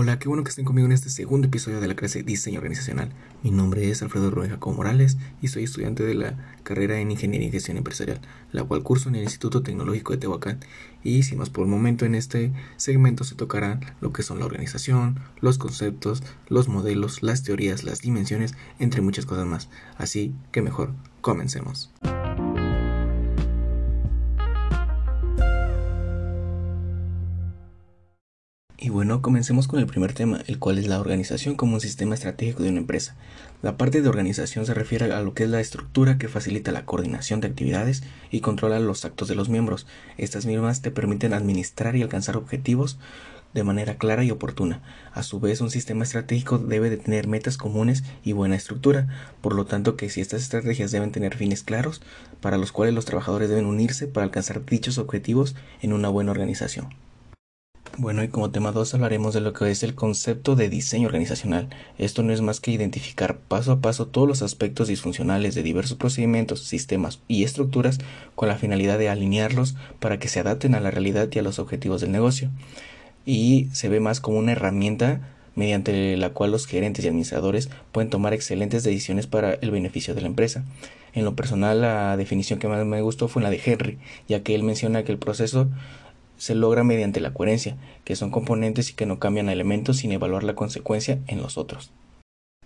Hola, qué bueno que estén conmigo en este segundo episodio de la clase Diseño Organizacional. Mi nombre es Alfredo Rubén Morales y soy estudiante de la carrera en Ingeniería y Gestión Empresarial, la cual curso en el Instituto Tecnológico de Tehuacán. Y sin más por el momento, en este segmento se tocarán lo que son la organización, los conceptos, los modelos, las teorías, las dimensiones, entre muchas cosas más. Así que mejor, comencemos. Y bueno, comencemos con el primer tema, el cual es la organización como un sistema estratégico de una empresa. La parte de organización se refiere a lo que es la estructura que facilita la coordinación de actividades y controla los actos de los miembros. Estas mismas te permiten administrar y alcanzar objetivos de manera clara y oportuna. A su vez, un sistema estratégico debe de tener metas comunes y buena estructura, por lo tanto que si estas estrategias deben tener fines claros, para los cuales los trabajadores deben unirse para alcanzar dichos objetivos en una buena organización. Bueno, y como tema 2 hablaremos de lo que es el concepto de diseño organizacional. Esto no es más que identificar paso a paso todos los aspectos disfuncionales de diversos procedimientos, sistemas y estructuras con la finalidad de alinearlos para que se adapten a la realidad y a los objetivos del negocio. Y se ve más como una herramienta mediante la cual los gerentes y administradores pueden tomar excelentes decisiones para el beneficio de la empresa. En lo personal, la definición que más me gustó fue la de Henry, ya que él menciona que el proceso se logra mediante la coherencia, que son componentes y que no cambian elementos sin evaluar la consecuencia en los otros.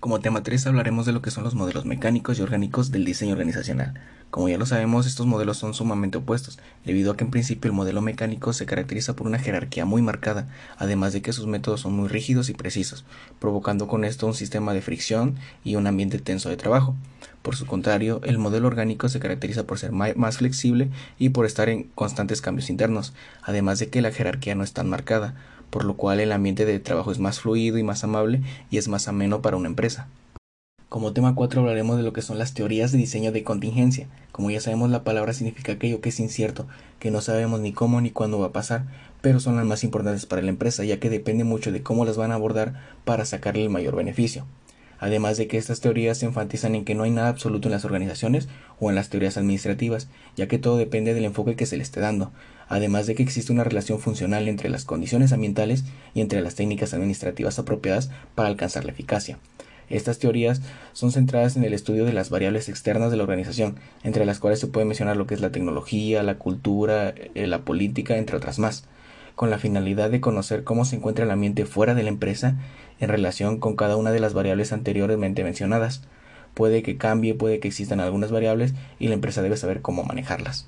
Como tema 3 hablaremos de lo que son los modelos mecánicos y orgánicos del diseño organizacional. Como ya lo sabemos, estos modelos son sumamente opuestos, debido a que en principio el modelo mecánico se caracteriza por una jerarquía muy marcada, además de que sus métodos son muy rígidos y precisos, provocando con esto un sistema de fricción y un ambiente tenso de trabajo. Por su contrario, el modelo orgánico se caracteriza por ser más flexible y por estar en constantes cambios internos, además de que la jerarquía no es tan marcada, por lo cual el ambiente de trabajo es más fluido y más amable y es más ameno para una empresa. Como tema 4 hablaremos de lo que son las teorías de diseño de contingencia. Como ya sabemos, la palabra significa aquello que es incierto, que no sabemos ni cómo ni cuándo va a pasar, pero son las más importantes para la empresa, ya que depende mucho de cómo las van a abordar para sacarle el mayor beneficio además de que estas teorías se enfatizan en que no hay nada absoluto en las organizaciones o en las teorías administrativas, ya que todo depende del enfoque que se le esté dando, además de que existe una relación funcional entre las condiciones ambientales y entre las técnicas administrativas apropiadas para alcanzar la eficacia. Estas teorías son centradas en el estudio de las variables externas de la organización, entre las cuales se puede mencionar lo que es la tecnología, la cultura, eh, la política, entre otras más con la finalidad de conocer cómo se encuentra el ambiente fuera de la empresa en relación con cada una de las variables anteriormente mencionadas. Puede que cambie, puede que existan algunas variables y la empresa debe saber cómo manejarlas.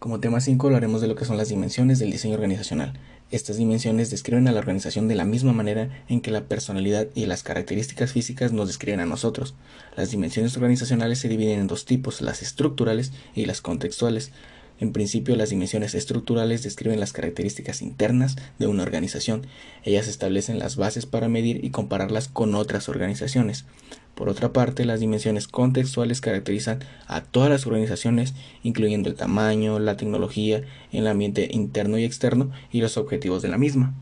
Como tema 5 hablaremos de lo que son las dimensiones del diseño organizacional. Estas dimensiones describen a la organización de la misma manera en que la personalidad y las características físicas nos describen a nosotros. Las dimensiones organizacionales se dividen en dos tipos, las estructurales y las contextuales. En principio, las dimensiones estructurales describen las características internas de una organización. Ellas establecen las bases para medir y compararlas con otras organizaciones. Por otra parte, las dimensiones contextuales caracterizan a todas las organizaciones, incluyendo el tamaño, la tecnología, el ambiente interno y externo y los objetivos de la misma.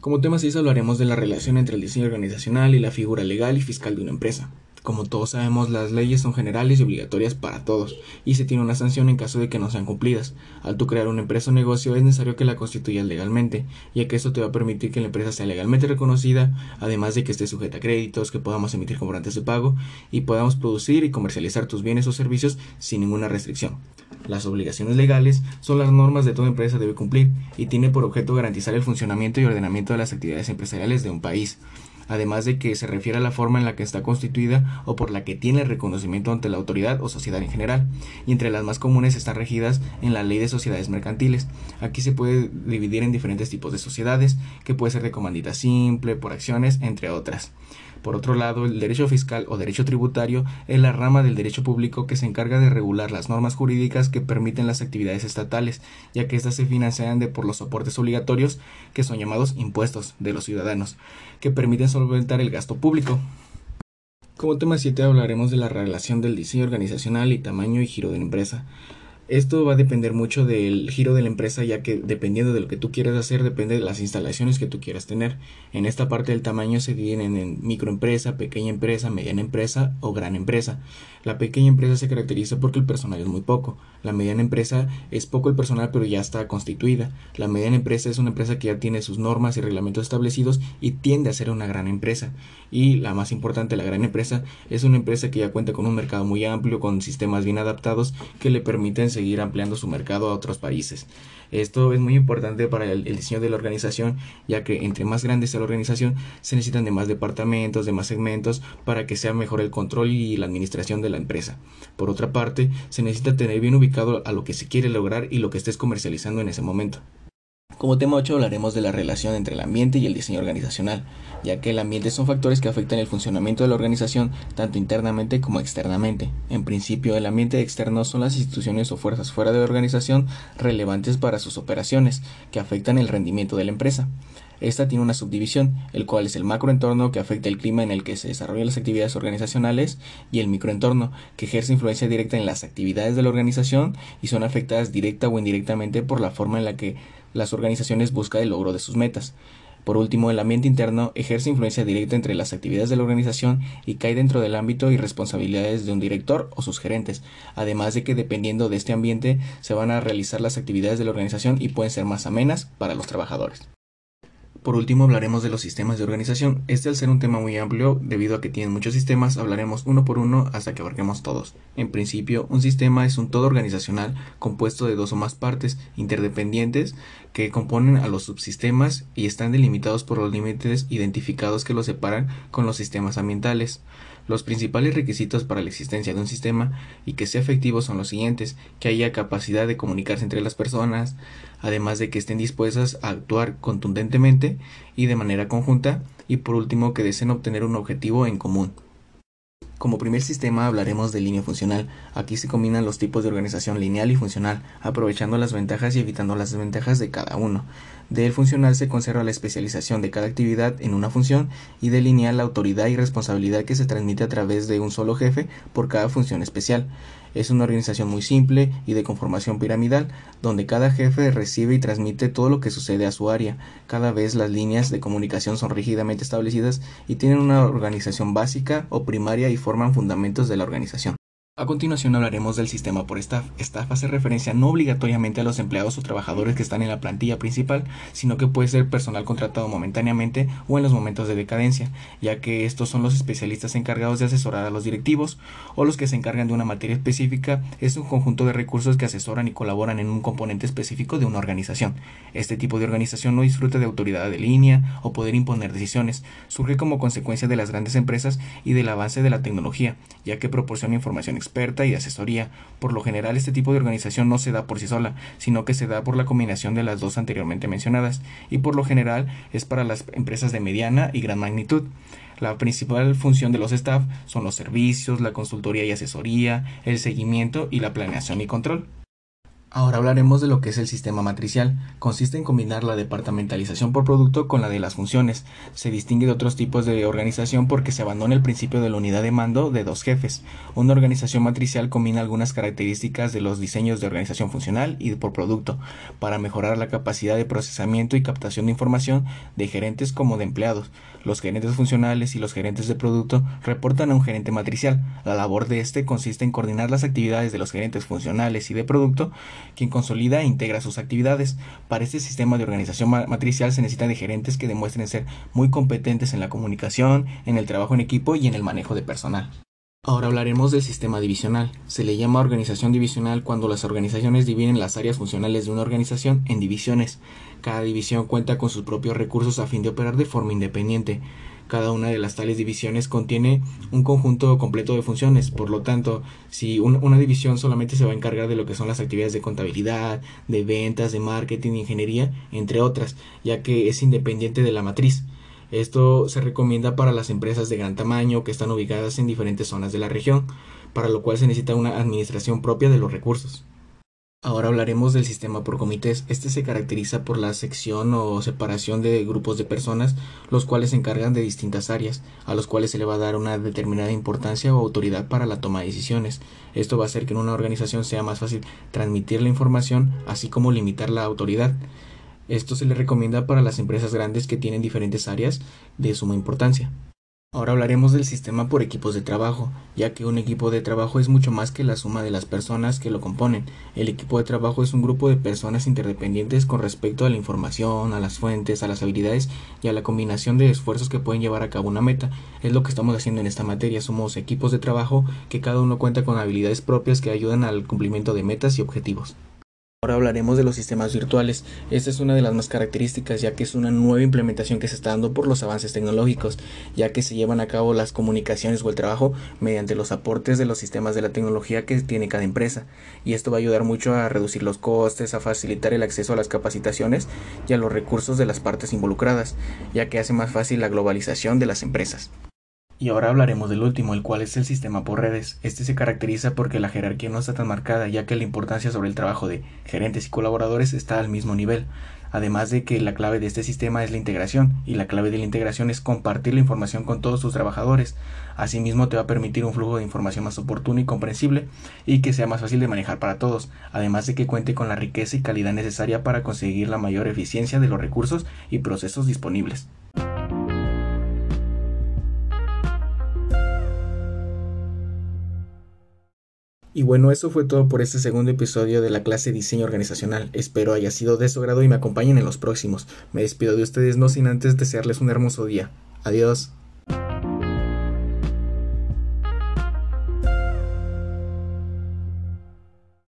Como tema 6 hablaremos de la relación entre el diseño organizacional y la figura legal y fiscal de una empresa. Como todos sabemos, las leyes son generales y obligatorias para todos, y se tiene una sanción en caso de que no sean cumplidas. Al tú crear una empresa o negocio es necesario que la constituyas legalmente, ya que esto te va a permitir que la empresa sea legalmente reconocida, además de que esté sujeta a créditos, que podamos emitir comprantes de pago y podamos producir y comercializar tus bienes o servicios sin ninguna restricción. Las obligaciones legales son las normas de toda empresa debe cumplir y tiene por objeto garantizar el funcionamiento y ordenamiento de las actividades empresariales de un país además de que se refiere a la forma en la que está constituida o por la que tiene reconocimiento ante la autoridad o sociedad en general, y entre las más comunes están regidas en la ley de sociedades mercantiles. Aquí se puede dividir en diferentes tipos de sociedades, que puede ser de comandita simple, por acciones, entre otras. Por otro lado, el derecho fiscal o derecho tributario es la rama del derecho público que se encarga de regular las normas jurídicas que permiten las actividades estatales, ya que éstas se financian de por los soportes obligatorios que son llamados impuestos de los ciudadanos, que permiten solventar el gasto público. Como tema 7 hablaremos de la relación del diseño organizacional y tamaño y giro de la empresa. Esto va a depender mucho del giro de la empresa, ya que dependiendo de lo que tú quieras hacer, depende de las instalaciones que tú quieras tener. En esta parte del tamaño se dividen en microempresa, pequeña empresa, mediana empresa o gran empresa. La pequeña empresa se caracteriza porque el personal es muy poco. La mediana empresa es poco el personal, pero ya está constituida. La mediana empresa es una empresa que ya tiene sus normas y reglamentos establecidos y tiende a ser una gran empresa. Y la más importante, la gran empresa, es una empresa que ya cuenta con un mercado muy amplio, con sistemas bien adaptados que le permiten seguir ampliando su mercado a otros países. Esto es muy importante para el, diseño de la organización, ya que entre más grande sea la organización, se necesitan de más departamentos, de más segmentos, para que sea mejor el control y la administración de la empresa. Por otra parte, se necesita tener bien ubicado a lo que se quiere lograr y lo que estés comercializando en ese momento. Como tema 8 hablaremos de la relación entre el ambiente y el diseño organizacional, ya que el ambiente son factores que afectan el funcionamiento de la organización tanto internamente como externamente. En principio, el ambiente externo son las instituciones o fuerzas fuera de la organización relevantes para sus operaciones, que afectan el rendimiento de la empresa. Esta tiene una subdivisión, el cual es el macroentorno que afecta el clima en el que se desarrollan las actividades organizacionales y el microentorno que ejerce influencia directa en las actividades de la organización y son afectadas directa o indirectamente por la forma en la que las organizaciones buscan el logro de sus metas. Por último, el ambiente interno ejerce influencia directa entre las actividades de la organización y cae dentro del ámbito y responsabilidades de un director o sus gerentes, además de que dependiendo de este ambiente se van a realizar las actividades de la organización y pueden ser más amenas para los trabajadores. Por último hablaremos de los sistemas de organización. Este al ser un tema muy amplio, debido a que tienen muchos sistemas, hablaremos uno por uno hasta que abarquemos todos. En principio, un sistema es un todo organizacional compuesto de dos o más partes interdependientes que componen a los subsistemas y están delimitados por los límites identificados que los separan con los sistemas ambientales. Los principales requisitos para la existencia de un sistema y que sea efectivo son los siguientes, que haya capacidad de comunicarse entre las personas, además de que estén dispuestas a actuar contundentemente y de manera conjunta, y por último que deseen obtener un objetivo en común. Como primer sistema hablaremos de línea funcional. Aquí se combinan los tipos de organización lineal y funcional, aprovechando las ventajas y evitando las desventajas de cada uno. Del funcional se conserva la especialización de cada actividad en una función y de lineal la autoridad y responsabilidad que se transmite a través de un solo jefe por cada función especial. Es una organización muy simple y de conformación piramidal, donde cada jefe recibe y transmite todo lo que sucede a su área. Cada vez las líneas de comunicación son rígidamente establecidas y tienen una organización básica o primaria y forman fundamentos de la organización. A continuación hablaremos del sistema por staff. Staff hace referencia no obligatoriamente a los empleados o trabajadores que están en la plantilla principal, sino que puede ser personal contratado momentáneamente o en los momentos de decadencia, ya que estos son los especialistas encargados de asesorar a los directivos o los que se encargan de una materia específica. Es un conjunto de recursos que asesoran y colaboran en un componente específico de una organización. Este tipo de organización no disfruta de autoridad de línea o poder imponer decisiones. Surge como consecuencia de las grandes empresas y del avance de la tecnología, ya que proporciona información experta y asesoría. Por lo general, este tipo de organización no se da por sí sola, sino que se da por la combinación de las dos anteriormente mencionadas, y por lo general es para las empresas de mediana y gran magnitud. La principal función de los staff son los servicios, la consultoría y asesoría, el seguimiento y la planeación y control. Ahora hablaremos de lo que es el sistema matricial. Consiste en combinar la departamentalización por producto con la de las funciones. Se distingue de otros tipos de organización porque se abandona el principio de la unidad de mando de dos jefes. Una organización matricial combina algunas características de los diseños de organización funcional y por producto para mejorar la capacidad de procesamiento y captación de información de gerentes como de empleados. Los gerentes funcionales y los gerentes de producto reportan a un gerente matricial. La labor de este consiste en coordinar las actividades de los gerentes funcionales y de producto quien consolida e integra sus actividades. Para este sistema de organización matricial se necesita de gerentes que demuestren ser muy competentes en la comunicación, en el trabajo en equipo y en el manejo de personal. Ahora hablaremos del sistema divisional. Se le llama organización divisional cuando las organizaciones dividen las áreas funcionales de una organización en divisiones. Cada división cuenta con sus propios recursos a fin de operar de forma independiente. Cada una de las tales divisiones contiene un conjunto completo de funciones. Por lo tanto, si una división solamente se va a encargar de lo que son las actividades de contabilidad, de ventas, de marketing, de ingeniería, entre otras, ya que es independiente de la matriz. Esto se recomienda para las empresas de gran tamaño que están ubicadas en diferentes zonas de la región, para lo cual se necesita una administración propia de los recursos. Ahora hablaremos del sistema por comités. Este se caracteriza por la sección o separación de grupos de personas, los cuales se encargan de distintas áreas, a los cuales se le va a dar una determinada importancia o autoridad para la toma de decisiones. Esto va a hacer que en una organización sea más fácil transmitir la información, así como limitar la autoridad. Esto se le recomienda para las empresas grandes que tienen diferentes áreas de suma importancia. Ahora hablaremos del sistema por equipos de trabajo, ya que un equipo de trabajo es mucho más que la suma de las personas que lo componen. El equipo de trabajo es un grupo de personas interdependientes con respecto a la información, a las fuentes, a las habilidades y a la combinación de esfuerzos que pueden llevar a cabo una meta. Es lo que estamos haciendo en esta materia. Somos equipos de trabajo que cada uno cuenta con habilidades propias que ayudan al cumplimiento de metas y objetivos. Ahora hablaremos de los sistemas virtuales. Esta es una de las más características ya que es una nueva implementación que se está dando por los avances tecnológicos, ya que se llevan a cabo las comunicaciones o el trabajo mediante los aportes de los sistemas de la tecnología que tiene cada empresa. Y esto va a ayudar mucho a reducir los costes, a facilitar el acceso a las capacitaciones y a los recursos de las partes involucradas, ya que hace más fácil la globalización de las empresas. Y ahora hablaremos del último, el cual es el sistema por redes. Este se caracteriza porque la jerarquía no está tan marcada, ya que la importancia sobre el trabajo de gerentes y colaboradores está al mismo nivel. Además de que la clave de este sistema es la integración, y la clave de la integración es compartir la información con todos tus trabajadores. Asimismo te va a permitir un flujo de información más oportuno y comprensible, y que sea más fácil de manejar para todos, además de que cuente con la riqueza y calidad necesaria para conseguir la mayor eficiencia de los recursos y procesos disponibles. Y bueno, eso fue todo por este segundo episodio de la clase Diseño Organizacional. Espero haya sido de su grado y me acompañen en los próximos. Me despido de ustedes no sin antes desearles un hermoso día. Adiós.